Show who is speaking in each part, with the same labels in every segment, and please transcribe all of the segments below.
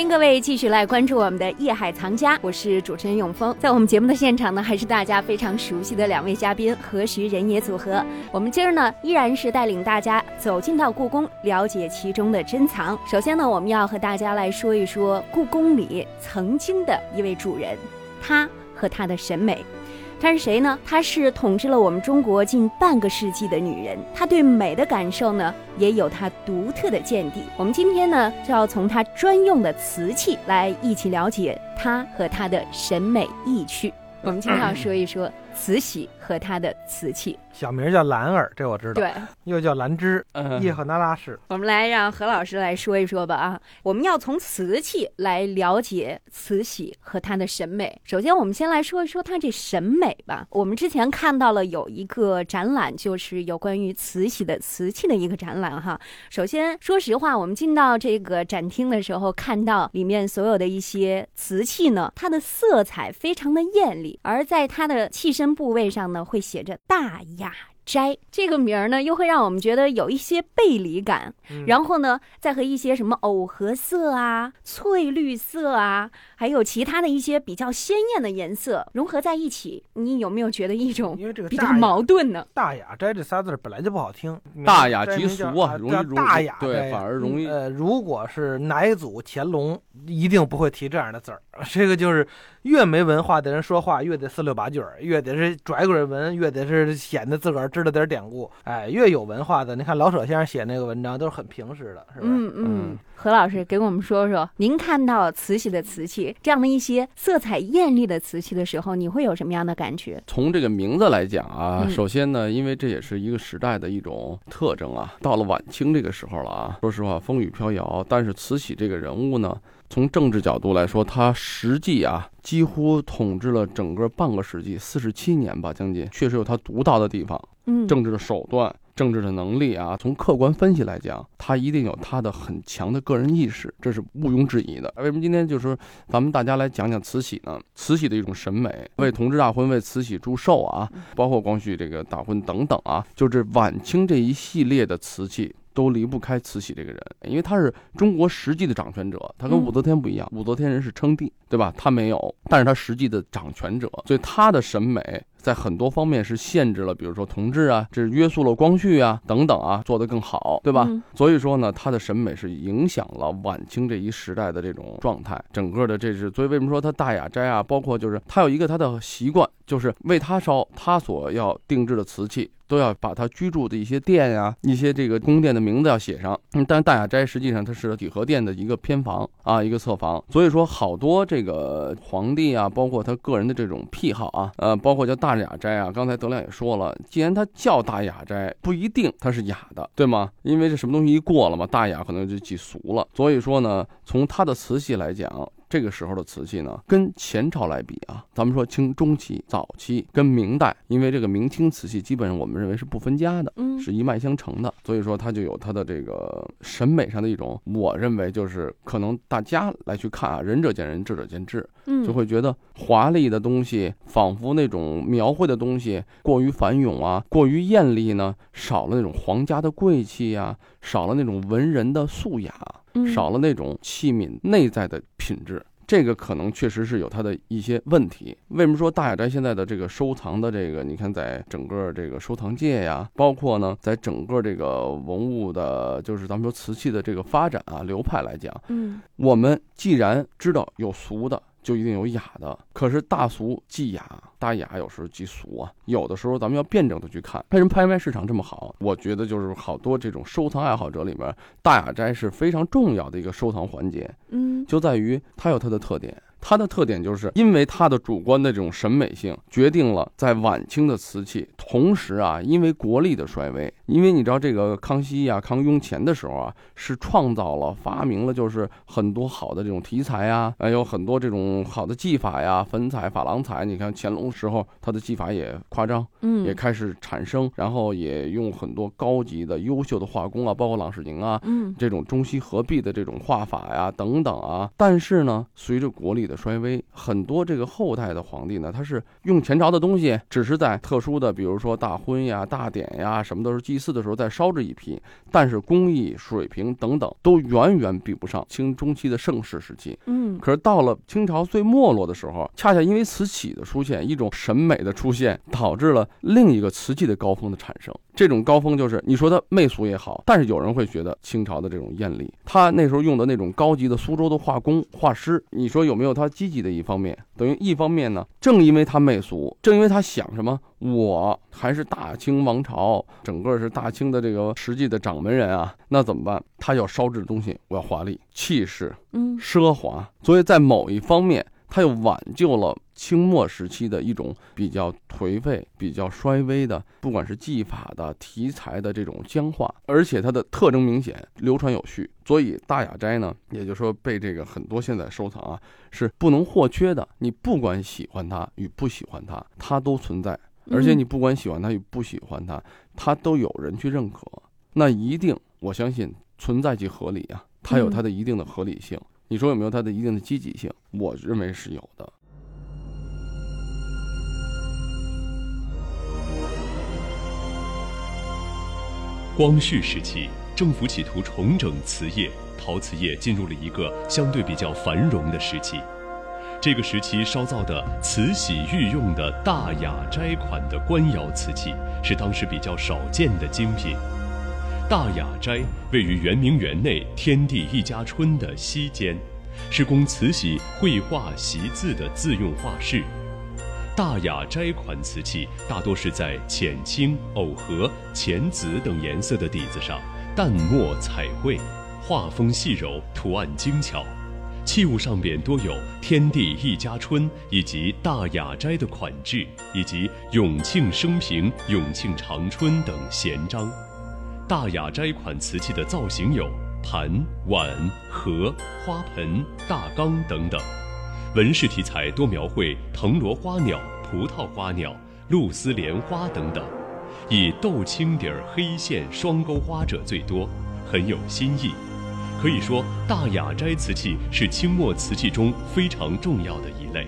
Speaker 1: 欢迎各位继续来关注我们的《夜海藏家》，我是主持人永峰。在我们节目的现场呢，还是大家非常熟悉的两位嘉宾何徐人也组合。我们今儿呢，依然是带领大家走进到故宫，了解其中的珍藏。首先呢，我们要和大家来说一说故宫里曾经的一位主人，他和他的审美。她是谁呢？她是统治了我们中国近半个世纪的女人。她对美的感受呢，也有她独特的见地。我们今天呢，就要从她专用的瓷器来一起了解她和她的审美意趣。我们今天要说一说慈禧和她的瓷器。
Speaker 2: 小名叫兰儿，这我知道。
Speaker 1: 对，
Speaker 2: 又叫兰芝，叶赫那拉氏。
Speaker 1: 我们来让何老师来说一说吧啊！我们要从瓷器来了解慈禧和她的审美。首先，我们先来说一说她这审美吧。我们之前看到了有一个展览，就是有关于慈禧的瓷器的一个展览哈。首先，说实话，我们进到这个展厅的时候，看到里面所有的一些瓷器呢，它的色彩非常的艳丽，而在它的器身部位上呢，会写着大雅。斋这个名儿呢，又会让我们觉得有一些背离感。然后呢，再和一些什么藕荷色啊、翠绿色啊，还有其他的一些比较鲜艳的颜色融合在一起，你有没有觉得一种比较矛盾呢？
Speaker 2: 大雅斋这仨字本来就不好听，
Speaker 3: 大雅极俗啊，容易
Speaker 2: 大雅
Speaker 3: 对，反而容易。
Speaker 2: 呃，如果是乃祖乾隆，一定不会提这样的字儿。这个就是越没文化的人说话越得四六八句儿，越得是拽鬼文，越得是显得自个儿知道点典故。哎，越有文化的，你看老舍先生写那个文章都是很平实的，是吧？
Speaker 1: 嗯嗯。何老师给我们说说，您看到慈禧的瓷器这样的一些色彩艳丽的瓷器的时候，你会有什么样的感觉？
Speaker 3: 从这个名字来讲啊，首先呢，因为这也是一个时代的一种特征啊。到了晚清这个时候了啊，说实话风雨飘摇，但是慈禧这个人物呢，从政治角度来说，他实际啊几乎统治了整个半个世纪，四十七年吧，将近，确实有他独到的地方。嗯，政治的手段。政治的能力啊，从客观分析来讲，他一定有他的很强的个人意识，这是毋庸置疑的。为什么今天就是说咱们大家来讲讲慈禧呢？慈禧的一种审美，为同治大婚，为慈禧祝寿啊，包括光绪这个大婚等等啊，就是晚清这一系列的瓷器。都离不开慈禧这个人，因为他是中国实际的掌权者，他跟武则天不一样，武则天人是称帝，对吧？他没有，但是他实际的掌权者，所以他的审美在很多方面是限制了，比如说同治啊，这是约束了光绪啊等等啊，做得更好，对吧？所以说呢，他的审美是影响了晚清这一时代的这种状态，整个的这是，所以为什么说他大雅斋啊，包括就是他有一个他的习惯，就是为他烧他所要定制的瓷器。都要把他居住的一些店呀，一些这个宫殿的名字要写上。嗯，但是大雅斋实际上它是几何殿的一个偏房啊，一个侧房。所以说，好多这个皇帝啊，包括他个人的这种癖好啊，呃，包括叫大大雅斋啊。刚才德亮也说了，既然他叫大雅斋，不一定他是雅的，对吗？因为这什么东西一过了嘛，大雅可能就记俗了。所以说呢，从他的瓷器来讲。这个时候的瓷器呢，跟前朝来比啊，咱们说清中期、早期跟明代，因为这个明清瓷器基本上我们认为是不分家的，嗯，是一脉相承的，所以说它就有它的这个审美上的一种，我认为就是可能大家来去看啊，仁者见仁，智者见智，嗯，就会觉得华丽的东西，仿佛那种描绘的东西过于繁冗啊，过于艳丽呢，少了那种皇家的贵气呀，少了那种文人的素雅。少了那种器皿内在的品质，这个可能确实是有它的一些问题。为什么说大雅斋现在的这个收藏的这个，你看在整个这个收藏界呀，包括呢，在整个这个文物的，就是咱们说瓷器的这个发展啊流派来讲，嗯，我们既然知道有俗的。就一定有雅的，可是大俗即雅，大雅有时候即俗啊。有的时候咱们要辩证的去看，为什么拍卖市场这么好？我觉得就是好多这种收藏爱好者里面，大雅斋是非常重要的一个收藏环节。嗯，就在于它有它的特点。它的特点就是因为它的主观的这种审美性，决定了在晚清的瓷器，同时啊，因为国力的衰微，因为你知道这个康熙呀、康雍乾的时候啊，是创造了、发明了，就是很多好的这种题材呀，还有很多这种好的技法呀，粉彩、珐琅彩。你看乾隆时候，他的技法也夸张，
Speaker 1: 嗯，
Speaker 3: 也开始产生，然后也用很多高级的、优秀的画工啊，包括郎世宁啊，
Speaker 1: 嗯
Speaker 3: 这种中西合璧的这种画法呀，等等啊。但是呢，随着国力的衰微，很多这个后代的皇帝呢，他是用前朝的东西，只是在特殊的，比如说大婚呀、大典呀，什么都是祭祀的时候再烧制一批，但是工艺水平等等都远远比不上清中期的盛世时期。
Speaker 1: 嗯
Speaker 3: 可是到了清朝最没落的时候，恰恰因为瓷器的出现，一种审美的出现，导致了另一个瓷器的高峰的产生。这种高峰就是你说它媚俗也好，但是有人会觉得清朝的这种艳丽，他那时候用的那种高级的苏州的画工画师，你说有没有他积极的一方面？等于一方面呢，正因为他媚俗，正因为他想什么，我还是大清王朝，整个是大清的这个实际的掌门人啊，那怎么办？他要烧制的东西，我要华丽、气势、
Speaker 1: 嗯
Speaker 3: 奢华，所以在某一方面，它又挽救了清末时期的一种比较颓废、比较衰微的，不管是技法的、题材的这种僵化，而且它的特征明显、流传有序。所以大雅斋呢，也就是说被这个很多现在收藏啊是不能或缺的。你不管喜欢它与不喜欢它，它都存在，而且你不管喜欢它与不喜欢它，它都有人去认可。那一定，我相信存在即合理啊，它有它的一定的合理性。你说有没有它的一定的积极性？我认为是有的。
Speaker 4: 光绪时期，政府企图重整瓷业，陶瓷业进入了一个相对比较繁荣的时期。这个时期烧造的慈禧御用的大雅斋款的官窑瓷器，是当时比较少见的精品。大雅斋位于圆明园内天地一家春的西间，是供慈禧绘画习字的自用画室。大雅斋款瓷器大多是在浅青、藕荷、浅紫等颜色的底子上淡墨彩绘，画风细柔，图案精巧。器物上边多有“天地一家春”以及“大雅斋”的款制，以及“永庆生平”“永庆长春”等闲章。大雅斋款瓷器的造型有盘、碗、盒、花盆、大缸等等。纹饰题材多描绘藤萝花鸟、葡萄花鸟、露丝莲花等等，以豆青底儿黑线双钩花者最多，很有新意。可以说，大雅斋瓷器是清末瓷器中非常重要的一类。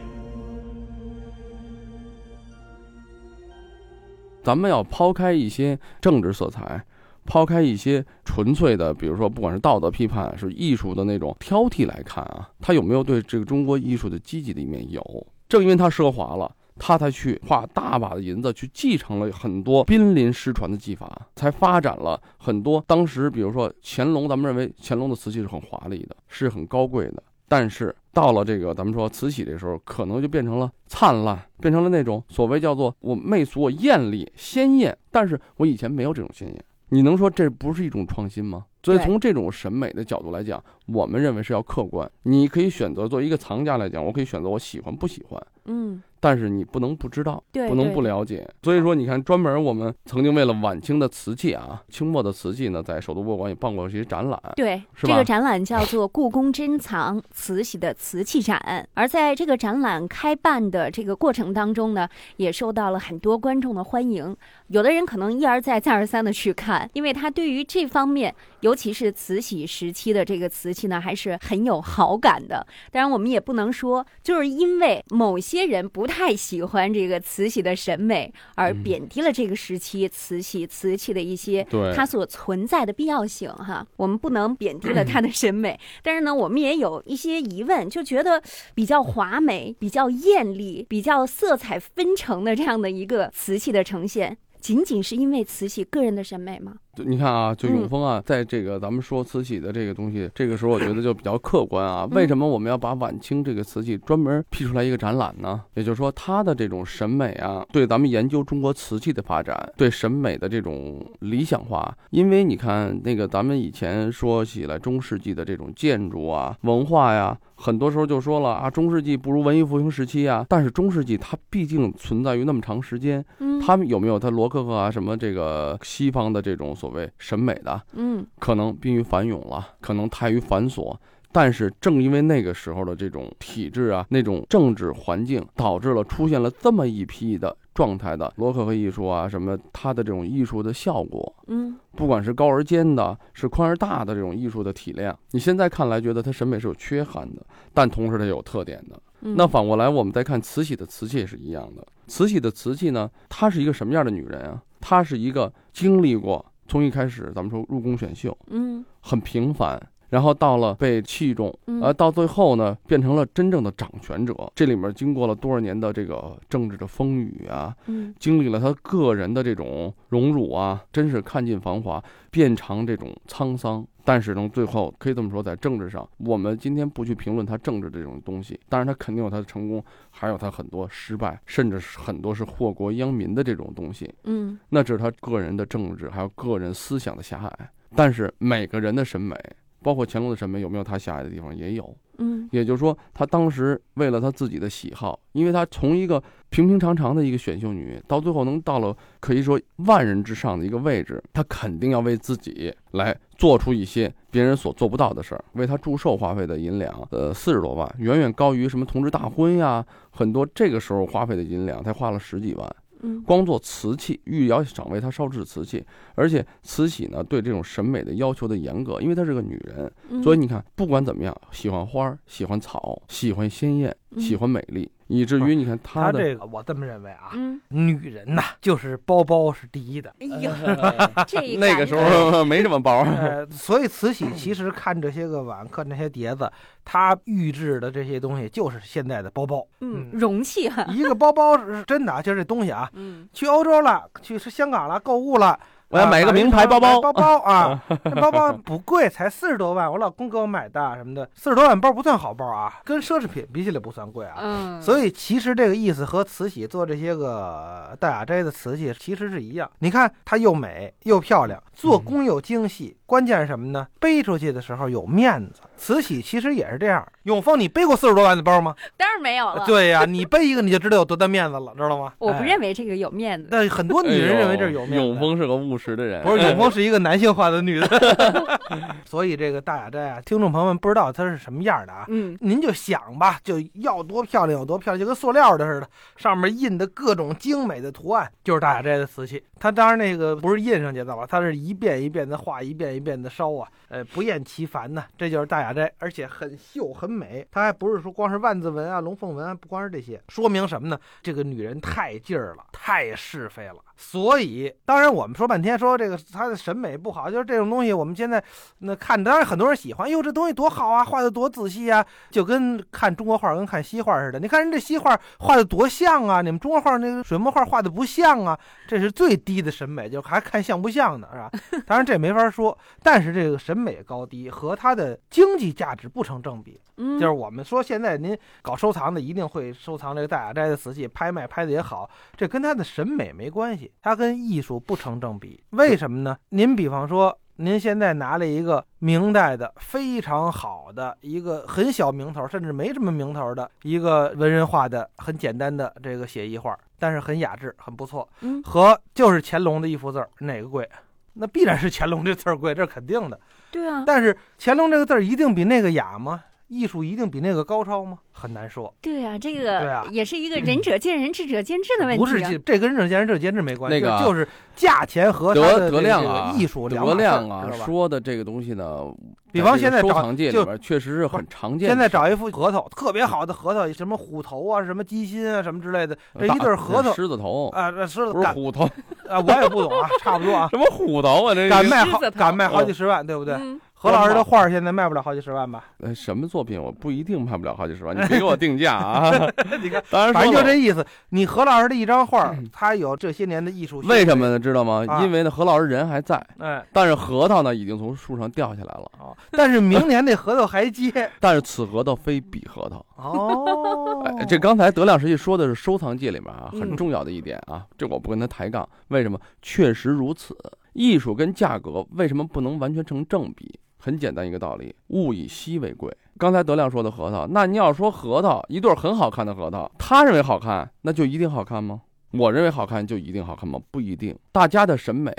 Speaker 3: 咱们要抛开一些政治色彩，抛开一些纯粹的，比如说不管是道德批判，是艺术的那种挑剔来看啊，他有没有对这个中国艺术的积极的一面？有，正因为他奢华了。他才去花大把的银子去继承了很多濒临失传的技法，才发展了很多。当时比如说乾隆，咱们认为乾隆的瓷器是很华丽的，是很高贵的。但是到了这个咱们说慈禧这时候，可能就变成了灿烂，变成了那种所谓叫做我媚俗、我艳丽、鲜艳。但是我以前没有这种鲜艳，你能说这不是一种创新吗？所以从这种审美的角度来讲，我们认为是要客观。你可以选择作为一个藏家来讲，我可以选择我喜欢不喜欢。
Speaker 1: 嗯，
Speaker 3: 但是你不能不知道，
Speaker 1: 对
Speaker 3: 不能不了解。所以说，你看，专门我们曾经为了晚清的瓷器啊，清末的瓷器呢，在首都博物馆也办过一些展览。
Speaker 1: 对，
Speaker 3: 是吧
Speaker 1: 这个展览叫做“故宫珍藏慈禧的瓷器展”，而在这个展览开办的这个过程当中呢，也受到了很多观众的欢迎。有的人可能一而再、再而三的去看，因为他对于这方面，尤其是慈禧时期的这个瓷器呢，还是很有好感的。当然，我们也不能说就是因为某些人不太喜欢这个慈禧的审美，而贬低了这个时期慈禧瓷器的一些
Speaker 3: 对
Speaker 1: 它所存在的必要性哈。我们不能贬低了它的审美，但是呢，我们也有一些疑问，就觉得比较华美、比较艳丽、比较色彩纷呈的这样的一个瓷器的呈现，仅仅是因为慈禧个人的审美吗？
Speaker 3: 就你看啊，就
Speaker 1: 嗯
Speaker 3: 永丰啊，在这个咱们说瓷器的这个东西，这个时候我觉得就比较客观啊。
Speaker 1: 嗯
Speaker 3: 为什么我们要把晚清这个瓷器专门辟出来一个展览呢？也就是说，它的这种审美啊，对咱们研究中国瓷器的发展，对审美的这种理想化。因为你看，那个咱们以前说起来中世纪的这种建筑啊、文化呀，很多时候就说了啊，中世纪不如文艺复兴时期啊。但是中世纪它毕竟存在于那么长时间，
Speaker 1: 嗯，
Speaker 3: 他们有没有他罗可克啊什么这个西方的这种所谓审美的，
Speaker 1: 嗯
Speaker 3: 可能濒于繁冗了，可能太于繁琐。但是正因为那个时候的这种体制啊，那种政治环境，导致了出现了这么一批的状态的罗可可艺术啊，什么它的这种艺术的效果，
Speaker 1: 嗯
Speaker 3: 不管是高而尖的，是宽而大的这种艺术的体量，你现在看来觉得它审美是有缺憾的，但同时它有特点的。
Speaker 1: 嗯，
Speaker 3: 那反过来，我们再看慈禧的瓷器也是一样的。慈禧的瓷器呢，她是一个什么样的女人啊？她是一个经历过从一开始咱们说入宫选秀，
Speaker 1: 嗯
Speaker 3: 很平凡，然后到了被器重，
Speaker 1: 嗯
Speaker 3: 呃，到最后呢，变成了真正的掌权者。这里面经过了多少年的这个政治的风雨啊，
Speaker 1: 嗯
Speaker 3: 经历了他个人的这种荣辱啊，真是看尽繁华，遍尝这种沧桑。但是呢，最后可以这么说，在政治上，我们今天不去评论他政治这种东西，当然他肯定有他的成功，还有他很多失败，甚至是很多是祸国殃民的这种东西。
Speaker 1: 嗯
Speaker 3: 那这是他个人的政治，还有个人思想的狭隘。但是每个人的审美，包括乾隆的审美，有没有他狭隘的地方？也有。
Speaker 1: 嗯
Speaker 3: 也就是说，他当时为了他自己的喜好，因为他从一个平平常常的一个选秀女，到最后能到了可以说万人之上的一个位置，他肯定要为自己来做出一些别人所做不到的事儿。为他祝寿花费的银两，呃，四十多万，远远高于什么同治大婚呀，很多这个时候花费的银两，才花了十几万。
Speaker 1: 嗯。
Speaker 3: 光做瓷器，御窑厂为她烧制瓷器，而且慈禧呢对这种审美的要求的严格，因为她是个女人，
Speaker 1: 嗯，
Speaker 3: 所以你看，不管怎么样，喜欢花儿，喜欢草，喜欢鲜艳，
Speaker 1: 嗯
Speaker 3: 喜欢美丽，以至于你看
Speaker 2: 他
Speaker 3: 她的
Speaker 2: 这个我这么认为啊，
Speaker 1: 嗯，
Speaker 2: 女人呐，就是包包是第一的。
Speaker 1: 哎呀，这一
Speaker 3: 那个时候 没什么包，
Speaker 2: 呃，所以慈禧其实看这些个碗，看这些碟子，她预制的这些东西就是现在的包包。
Speaker 1: 嗯
Speaker 2: 嗯
Speaker 1: 容器哈，
Speaker 2: 一个包包是真的啊，就是这东西啊，
Speaker 1: 嗯
Speaker 2: 去欧洲了，去香港了，购物了。
Speaker 3: 我要买一个名牌包包
Speaker 2: 包包啊，这包包不贵，才四十多万，我老公给我买的什么的，四十多万包不算好包啊，跟奢侈品比起来不算贵啊。
Speaker 1: 嗯，
Speaker 2: 所以其实这个意思和慈禧做这些个大雅斋的瓷器其实是一样。你看它又美又漂亮，做工又精细，关键是什么呢？背出去的时候有面子。慈禧其实也是这样。永丰，你背过四十多万的包吗？
Speaker 1: 当然没有了。
Speaker 2: 对呀、你背一个你就知道有多大面子了，知道吗？
Speaker 1: 我不
Speaker 2: 哎
Speaker 1: 认为这个有面子。
Speaker 2: 但很多女人认为这是有面子。
Speaker 3: 永丰是个务实的人，
Speaker 2: 不是 永丰是一个男性化的女的，所以这个大雅斋啊，听众朋友们不知道它是什么样的啊。
Speaker 1: 嗯
Speaker 2: 您就想吧，就要多漂亮有多漂亮，就跟塑料的似的，上面印的各种精美的图案，就是大雅斋的瓷器。它当然那个不是印上去的吧，它是一遍一遍的画，一遍一遍的烧啊，呃，不厌其烦呢。这就是大雅斋，而且很秀很美。它还不是说光是万字纹啊、龙凤纹啊，不光是这些，说明什么呢？这个女人太劲儿了，太是非了。所以，当然我们说半天说这个她的审美不好，就是这种东西，我们现在那看，当然很多人喜欢，哟，这东西多好啊，画的多仔细啊，就跟看中国画跟看西画似的。你看人这西画画的多像啊，你们中国画那个水墨画画的不像啊，这是最低的审美，就还看像不像呢，是吧？当然这没法说，但是这个审美高低和它的经济价值不成正比。
Speaker 1: 嗯，
Speaker 2: 就是我们说现在您搞收藏的一定会收藏这个大雅斋的瓷器，拍卖拍的也好，这跟它的审美没关系，它跟艺术不成正比。为什么呢？您比方说。您现在拿了一个明代的非常好的一个很小名头，甚至没什么名头的一个文人画的很简单的这个写意画，但是很雅致，很不错。
Speaker 1: 嗯
Speaker 2: 和就是乾隆的一幅字儿，哪个贵？那必然是乾隆这字儿贵，这是肯定的。
Speaker 1: 对啊，
Speaker 2: 但是乾隆这个字儿一定比那个雅吗？艺术一定比那个高超吗？很难说。
Speaker 1: 对啊，这
Speaker 2: 对
Speaker 1: 个
Speaker 2: 啊
Speaker 1: 也是一个仁者见仁，智者见智的问题啊。
Speaker 2: 不是这这跟仁者见仁，智者见智没关系，
Speaker 3: 那个啊
Speaker 2: 就是价钱和它
Speaker 3: 德德
Speaker 2: 的这个
Speaker 3: 亮啊，
Speaker 2: 艺术两
Speaker 3: 德
Speaker 2: 码事儿
Speaker 3: 亮啊说的这个东西呢，
Speaker 2: 比方现在收
Speaker 3: 藏界里边确实是很常见。
Speaker 2: 现在找一副核桃，特别好的核桃，什么虎头啊，什么鸡心啊，什么之类的，这一对儿核桃
Speaker 3: 狮子头，
Speaker 2: 啊，这狮子
Speaker 3: 不是虎头，
Speaker 2: 啊，我也不懂啊，差不多啊，
Speaker 3: 什么虎头啊？这
Speaker 2: 敢卖好敢卖好几十万，对不对？
Speaker 1: 嗯
Speaker 2: 何老师的画现在卖不了好几十万吧？
Speaker 3: 呃，什么作品我不一定卖不了好几十万，你别给我定价啊！
Speaker 2: 你看，
Speaker 3: 当然
Speaker 2: 反正就这意思。你何老师的一张画，他有这些年的艺术。
Speaker 3: 为什么？呢？知道吗？
Speaker 2: 啊
Speaker 3: 因为呢，何老师人还在，
Speaker 2: 哎，
Speaker 3: 但是核桃呢已经从树上掉下来了。
Speaker 2: 啊，但是明 年那核桃还接。
Speaker 3: 但是此核桃非彼核桃。
Speaker 2: 哦
Speaker 3: 哎，这刚才德亮实际说的是收藏界里面啊
Speaker 1: 嗯
Speaker 3: 很重要的一点啊，这我不跟他抬杠。为什么？确实如此。艺术跟价格为什么不能完全成正比？很简单一个道理，物以稀为贵。刚才德亮说的核桃，那你要说核桃一对很好看的核桃，他认为好看，那就一定好看吗？我认为好看就一定好看吗？不一定。大家的审美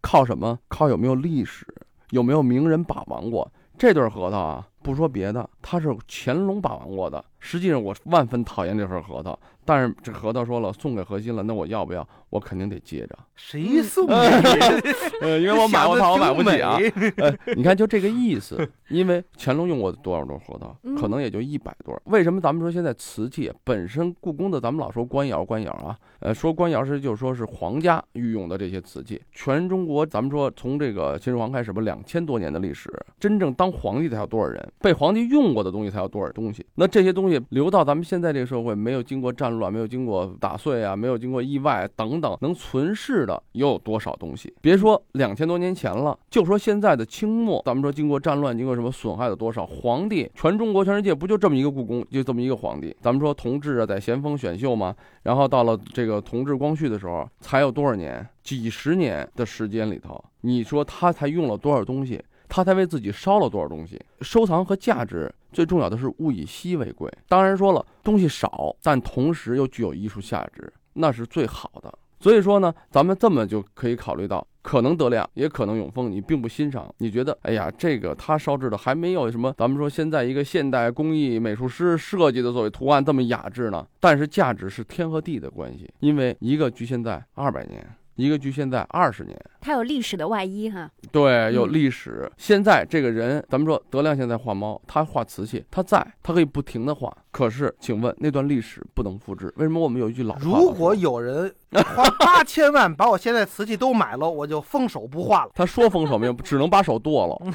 Speaker 3: 靠什么？靠有没有历史，有没有名人把玩过。这对核桃啊，不说别的，他是乾隆把玩过的。实际上我万分讨厌这份核桃，但是这核桃说了送给何心了，那我要不要？我肯定得接着。
Speaker 2: 谁送你？
Speaker 3: 呃，因为我买过它，我买不起啊。呃，你看就这个意思。因为乾隆用过多少对核桃
Speaker 1: 嗯，
Speaker 3: 可能也就一百对儿。为什么咱们说现在瓷器本身故宫的，咱们老说官窑官窑啊，呃，说官窑是就是说是皇家御用的这些瓷器。全中国咱们说从这个秦始皇开始吧，两千多年的历史，真正当皇帝的还有多少人？被皇帝用过的东西才有多少东西？那这些东西流到咱们现在这个社会，没有经过战乱，没有经过打碎啊，没有经过意外等等，能存世的又有多少东西？别说两千多年前了，就说现在的清末，咱们说经过战乱，经过什么损害了多少？皇帝全中国全世界不就这么一个故宫，就这么一个皇帝？咱们说同治啊，在咸丰选秀嘛，然后到了这个同治、光绪的时候，才有多少年？几十年的时间里头，你说他才用了多少东西？他才为自己烧了多少东西？收藏和价值最重要的是物以稀为贵。当然说了，东西少，但同时又具有艺术价值，那是最好的。所以说呢，咱们这么就可以考虑到，可能德亮，也可能永丰，你并不欣赏，你觉得，哎呀，这个他烧制的还没有什么，咱们说现在一个现代工艺美术师设计的所谓图案这么雅致呢。但是价值是天和地的关系，因为一个局限在二百年，一个局限在二十年。
Speaker 1: 它有历史的外衣哈。
Speaker 3: 对，有
Speaker 1: 嗯
Speaker 3: 历史。现在这个人，咱们说德亮现在画猫，他画瓷器，他在，他可以不停的画。可是，请问那段历史不能复制，为什么我们有一句老话
Speaker 2: 如果有人花八千万把我现在瓷器都买了，我就封手不画了。
Speaker 3: 他说封手没有，只能把手剁了。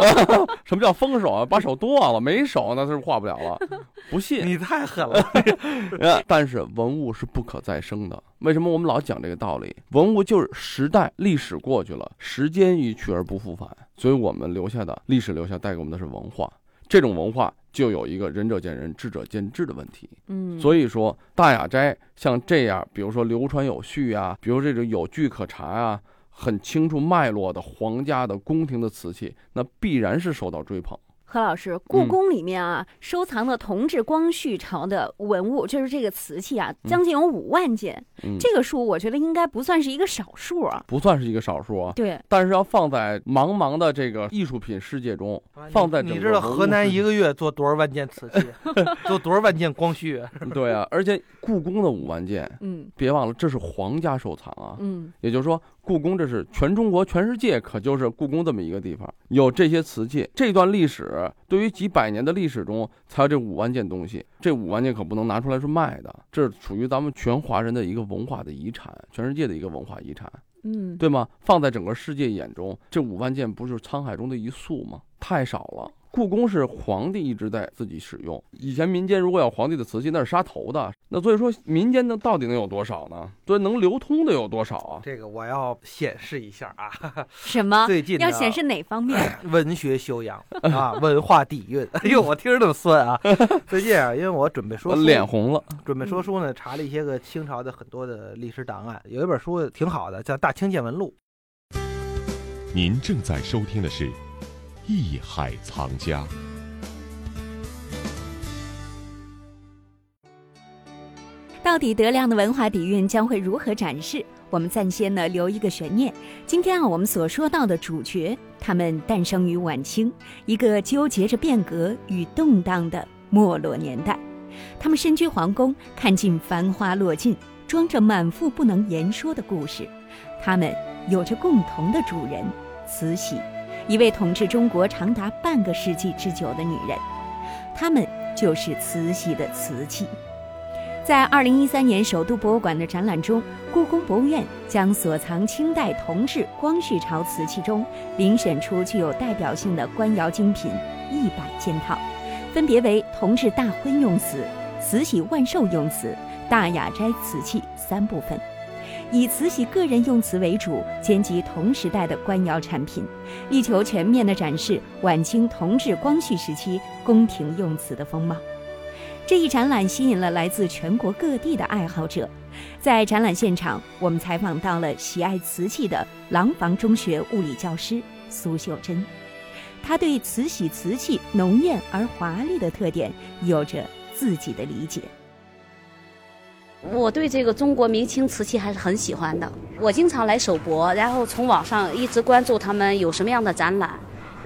Speaker 3: 什么叫封手啊？把手剁了，没手那是画不了了。不信。
Speaker 2: 你太狠了，
Speaker 3: 呃 但是文物是不可再生的。为什么我们老讲这个道理？文物就是时代历史过去了，时间一去而不复返，所以我们留下的历史留下带给我们的是文化。这种文化就有一个仁者见仁，智者见智的问题。
Speaker 1: 嗯，
Speaker 3: 所以说，大雅斋像这样，比如说流传有序啊，比如这种有据可查啊，很清楚脉络的皇家的宫廷的瓷器，那必然是受到追捧。
Speaker 1: 何老师，故
Speaker 3: 嗯
Speaker 1: 宫里面啊，收藏的同治、光绪朝的文物，就是这个瓷器啊，
Speaker 3: 嗯
Speaker 1: 将近有五万件。
Speaker 3: 嗯，
Speaker 1: 这个数我觉得应该不算是一个少数啊。
Speaker 3: 不算是一个少数啊。
Speaker 1: 对，
Speaker 3: 但是要放在茫茫的这个艺术品世界中，放在
Speaker 2: 你知道河南一
Speaker 3: 个
Speaker 2: 个月做多少万件瓷器，做多少万件光绪？
Speaker 3: 对啊，而且故宫的五万件，
Speaker 1: 嗯
Speaker 3: 别忘了这是皇家收藏啊。
Speaker 1: 嗯
Speaker 3: 也就是说，故宫这是全中国、全世界，可就是故宫这么一个地方，有这些瓷器。这段历史对于几百年的历史中，才有这五万件东西。这五万件可不能拿出来是卖的，这是属于咱们全华人的一个文化的遗产，全世界的一个文化遗产，
Speaker 1: 嗯，
Speaker 3: 对吗？放在整个世界眼中，这五万件不是沧海中的一粟吗？太少了。故宫是皇帝一直在自己使用，以前民间如果有皇帝的瓷器，那是杀头的。那所以说，民间的到底能有多少呢？所以能流通的有多少啊？
Speaker 2: 这个我要显示一下啊，
Speaker 1: 什么？
Speaker 2: 最近
Speaker 1: 要显示哪方面？
Speaker 2: 文学修养啊，文化底蕴。哎呦，我听着那么酸啊！最近啊，因为我准备说
Speaker 3: 脸红了。
Speaker 2: 准备说书呢，查了一些个清朝的很多的历史档案，有一本书挺好的，叫《大清见闻录》。
Speaker 4: 您正在收听的是《艺海藏家》。
Speaker 1: 到底德亮的文化底蕴将会如何展示？我们暂先呢留一个悬念。今天啊，我们所说到的主角，他们诞生于晚清，一个纠结着变革与动荡的没落年代。他们身居皇宫，看尽繁花落尽，装着满腹不能言说的故事。他们有着共同的主人慈禧，一位统治中国长达半个世纪之久的女人。她们就是慈禧的瓷器。在二零一三年首都博物馆的展览中，故宫博物院将所藏清代同治、光绪朝瓷器中遴选出具有代表性的官窑精品一百件套，分别为同治大婚用瓷、慈禧万寿用瓷、大雅斋瓷器三部分，以慈禧个人用瓷为主，兼及同时代的官窑产品，力求全面地展示晚清同治、光绪时期宫廷用瓷的风貌。这一展览吸引了来自全国各地的爱好者。在展览现场，我们采访到了喜爱瓷器的廊坊中学物理教师苏秀珍，她对慈禧瓷器浓艳而华丽的特点有着自己的理解。
Speaker 5: 我对这个中国明清瓷器还是很喜欢的，我经常来首博，然后从网上一直关注他们有什么样的展览，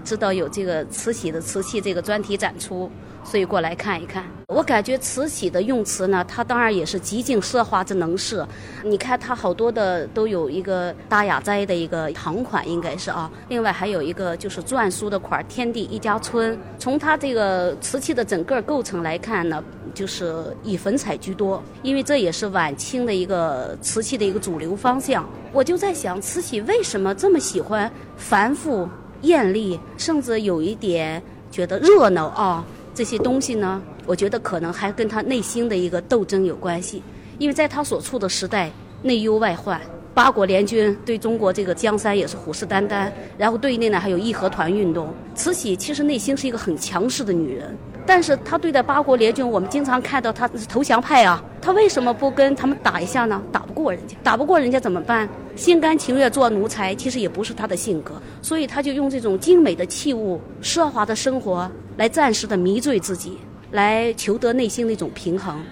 Speaker 5: 知道有这个慈禧的瓷器这个专题展出。所以过来看一看，我感觉慈禧的用词呢，它当然也是极尽奢华之能事。你看它好多的都有一个大雅斋的一个唐款，应该是啊。另外还有一个就是篆书的款“天地一家春”。从它这个瓷器的整个构成来看呢，就是以粉彩居多，因为这也是晚清的一个瓷器的一个主流方向。我就在想，慈禧为什么这么喜欢繁复、艳丽，甚至有一点觉得热闹啊？这些东西呢，我觉得可能还跟他内心的一个斗争有关系，因为在他所处的时代，内忧外患，八国联军对中国这个江山也是虎视眈眈，然后对内呢还有义和团运动。慈禧其实内心是一个很强势的女人，但是她对待八国联军，我们经常看到她是投降派啊，她为什么不跟他们打一下呢？打不过人家，打不过人家怎么办？心甘情愿做奴才，其实也不是她的性格，所以她就用这种精美的器物、奢华的生活。来暂时的迷醉自己，来求得内心的一种平衡。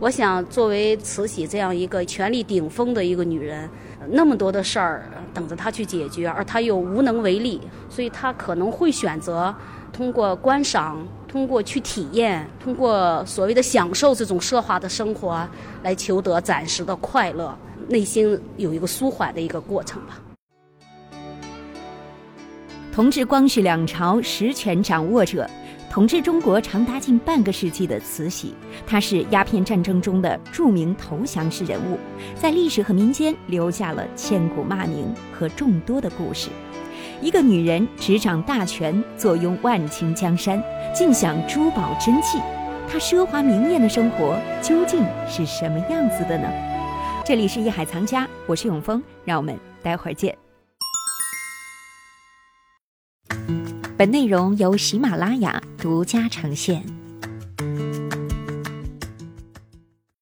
Speaker 5: 我想，作为慈禧这样一个权力顶峰的一个女人，那么多的事儿等着她去解决，而她又无能为力，所以她可能会选择通过观赏、通过去体验、通过所谓的享受这种奢华的生活，来求得暂时的快乐，内心有一个舒缓的一个过程吧。
Speaker 1: 同治、光绪两朝实权掌握者，统治中国长达近半个世纪的慈禧，她是鸦片战争中的著名投降式人物，在历史和民间留下了千古骂名和众多的故事。一个女人执掌大权，坐拥万顷江山，尽享珠宝珍器，她奢华明艳的生活究竟是什么样子的呢？这里是《艺海藏家》，我是永峰，让我们待会儿见。本内容由喜马拉雅独家呈现。